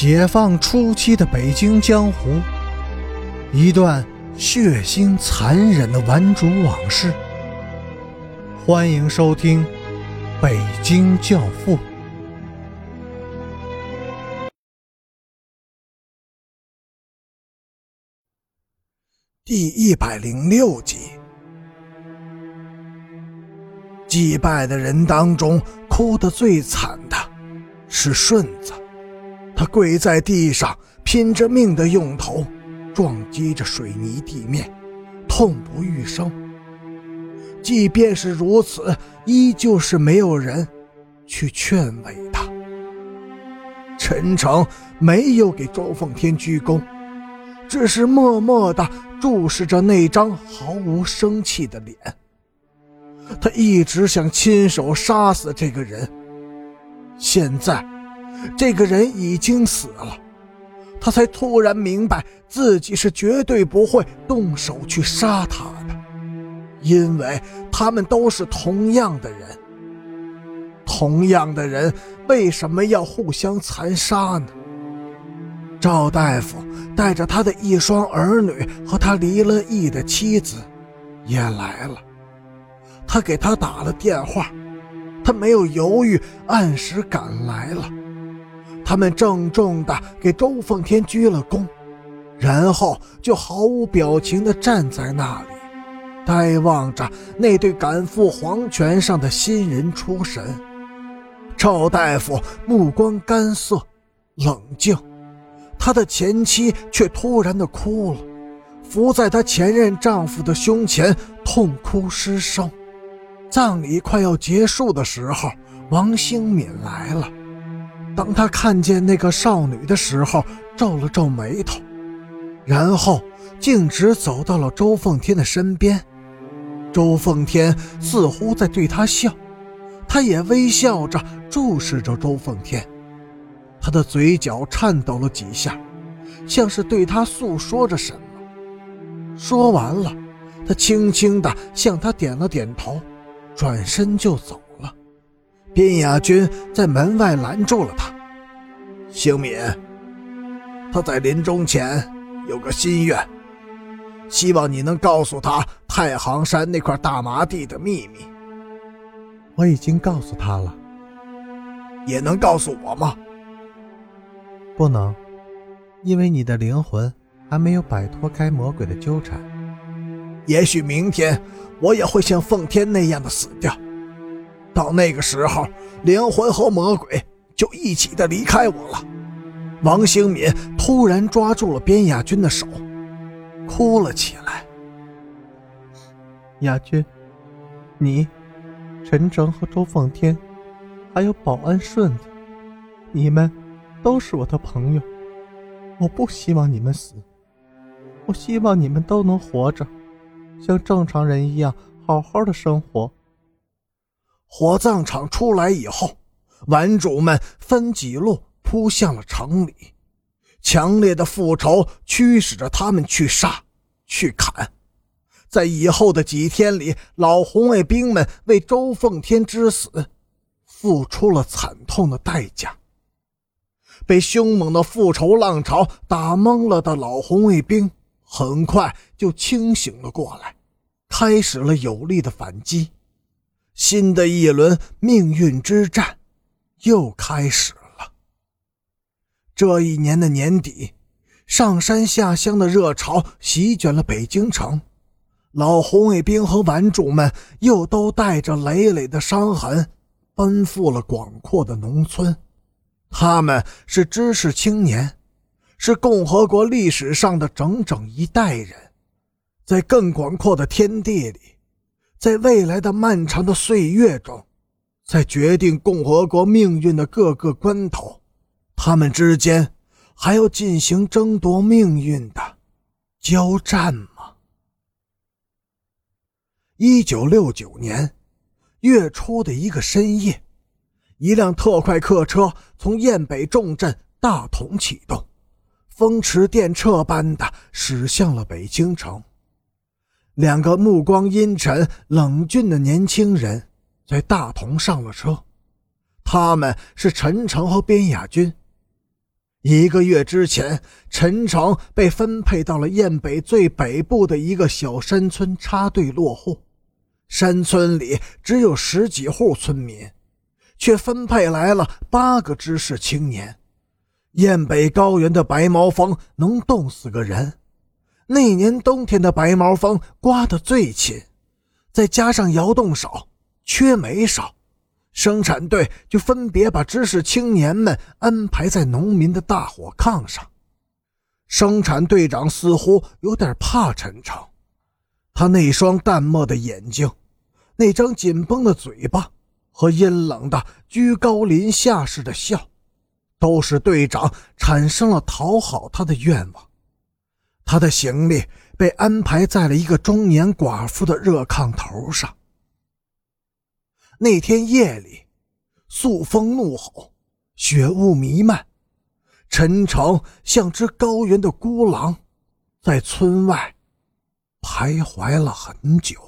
解放初期的北京江湖，一段血腥残忍的顽主往事。欢迎收听《北京教父》第一百零六集。祭拜的人当中，哭得最惨的是顺子。跪在地上，拼着命的用头撞击着水泥地面，痛不欲生。即便是如此，依旧是没有人去劝慰他。陈诚没有给周奉天鞠躬，只是默默地注视着那张毫无生气的脸。他一直想亲手杀死这个人，现在。这个人已经死了，他才突然明白自己是绝对不会动手去杀他的，因为他们都是同样的人。同样的人为什么要互相残杀呢？赵大夫带着他的一双儿女和他离了异的妻子也来了，他给他打了电话，他没有犹豫，按时赶来了。他们郑重地给周奉天鞠了躬，然后就毫无表情地站在那里，呆望着那对赶赴黄泉上的新人出神。赵大夫目光干涩、冷静，他的前妻却突然地哭了，伏在她前任丈夫的胸前痛哭失声。葬礼快要结束的时候，王兴敏来了。当他看见那个少女的时候，皱了皱眉头，然后径直走到了周凤天的身边。周凤天似乎在对他笑，他也微笑着注视着周凤天，他的嘴角颤抖了几下，像是对他诉说着什么。说完了，他轻轻地向他点了点头，转身就走了。边雅君在门外拦住了他，兴敏，他在临终前有个心愿，希望你能告诉他太行山那块大麻地的秘密。我已经告诉他了，也能告诉我吗？不能，因为你的灵魂还没有摆脱该魔鬼的纠缠。也许明天我也会像奉天那样的死掉。到那个时候，灵魂和魔鬼就一起的离开我了。王兴敏突然抓住了边亚军的手，哭了起来。亚军，你、陈诚和周奉天，还有保安顺子，你们都是我的朋友。我不希望你们死，我希望你们都能活着，像正常人一样好好的生活。火葬场出来以后，顽主们分几路扑向了城里，强烈的复仇驱使着他们去杀、去砍。在以后的几天里，老红卫兵们为周奉天之死付出了惨痛的代价。被凶猛的复仇浪潮打懵了的老红卫兵，很快就清醒了过来，开始了有力的反击。新的一轮命运之战又开始了。这一年的年底，上山下乡的热潮席卷了北京城，老红卫兵和顽主们又都带着累累的伤痕，奔赴了广阔的农村。他们是知识青年，是共和国历史上的整整一代人，在更广阔的天地里。在未来的漫长的岁月中，在决定共和国命运的各个关头，他们之间还要进行争夺命运的交战吗？一九六九年月初的一个深夜，一辆特快客车从雁北重镇大同启动，风驰电掣般的驶向了北京城。两个目光阴沉、冷峻的年轻人在大同上了车，他们是陈诚和边雅军。一个月之前，陈诚被分配到了燕北最北部的一个小山村插队落户。山村里只有十几户村民，却分配来了八个知识青年。燕北高原的白毛风能冻死个人，那年冬天的白毛风刮得最勤，再加上窑洞少，缺煤少。生产队就分别把知识青年们安排在农民的大火炕上。生产队长似乎有点怕陈诚，他那双淡漠的眼睛，那张紧绷的嘴巴和阴冷的居高临下似的笑，都使队长产生了讨好他的愿望。他的行李被安排在了一个中年寡妇的热炕头上。那天夜里，肃风怒吼，雪雾弥漫，陈诚像只高原的孤狼，在村外徘徊了很久。